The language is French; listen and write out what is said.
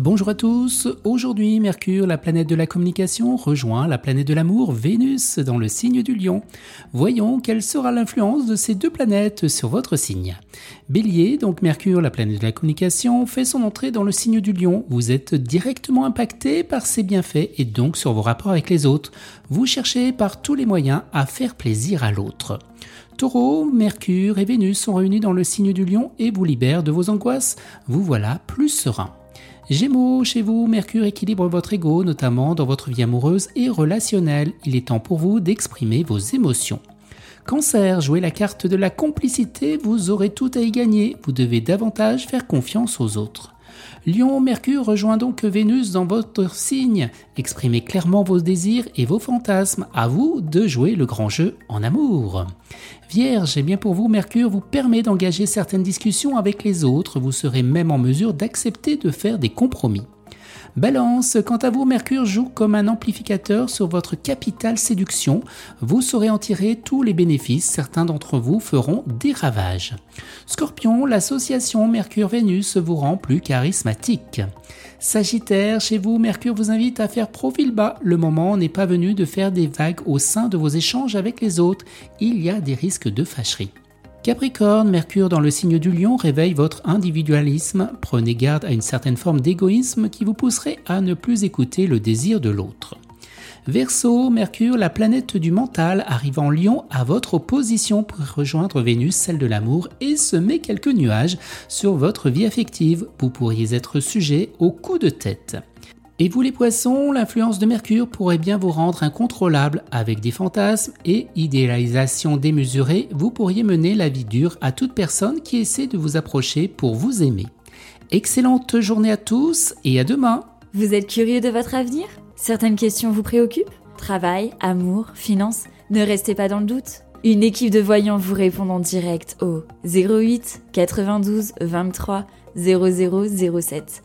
Bonjour à tous, aujourd'hui Mercure, la planète de la communication, rejoint la planète de l'amour, Vénus, dans le signe du lion. Voyons quelle sera l'influence de ces deux planètes sur votre signe. Bélier, donc Mercure, la planète de la communication, fait son entrée dans le signe du lion. Vous êtes directement impacté par ses bienfaits et donc sur vos rapports avec les autres. Vous cherchez par tous les moyens à faire plaisir à l'autre. Taureau, Mercure et Vénus sont réunis dans le signe du lion et vous libèrent de vos angoisses. Vous voilà plus serein. Gémeaux, chez vous, Mercure équilibre votre ego, notamment dans votre vie amoureuse et relationnelle. Il est temps pour vous d'exprimer vos émotions. Cancer, jouez la carte de la complicité, vous aurez tout à y gagner. Vous devez davantage faire confiance aux autres. Lion, Mercure rejoint donc Vénus dans votre signe. Exprimez clairement vos désirs et vos fantasmes. À vous de jouer le grand jeu en amour. Vierge, eh bien pour vous, Mercure vous permet d'engager certaines discussions avec les autres. Vous serez même en mesure d'accepter de faire des compromis. Balance, quant à vous, Mercure joue comme un amplificateur sur votre capital séduction. Vous saurez en tirer tous les bénéfices, certains d'entre vous feront des ravages. Scorpion, l'association Mercure-Vénus vous rend plus charismatique. Sagittaire, chez vous, Mercure vous invite à faire profil bas. Le moment n'est pas venu de faire des vagues au sein de vos échanges avec les autres. Il y a des risques de fâcherie. Capricorne, Mercure dans le signe du lion réveille votre individualisme. Prenez garde à une certaine forme d'égoïsme qui vous pousserait à ne plus écouter le désir de l'autre. Verseau, Mercure, la planète du mental, arrive en lion à votre opposition pour rejoindre Vénus, celle de l'amour, et semer quelques nuages sur votre vie affective. Vous pourriez être sujet au coup de tête. Et vous les poissons, l'influence de Mercure pourrait bien vous rendre incontrôlable avec des fantasmes et idéalisation démesurée, vous pourriez mener la vie dure à toute personne qui essaie de vous approcher pour vous aimer. Excellente journée à tous et à demain. Vous êtes curieux de votre avenir? Certaines questions vous préoccupent? Travail, amour, finances? Ne restez pas dans le doute. Une équipe de voyants vous répond en direct au 08 92 23 0007.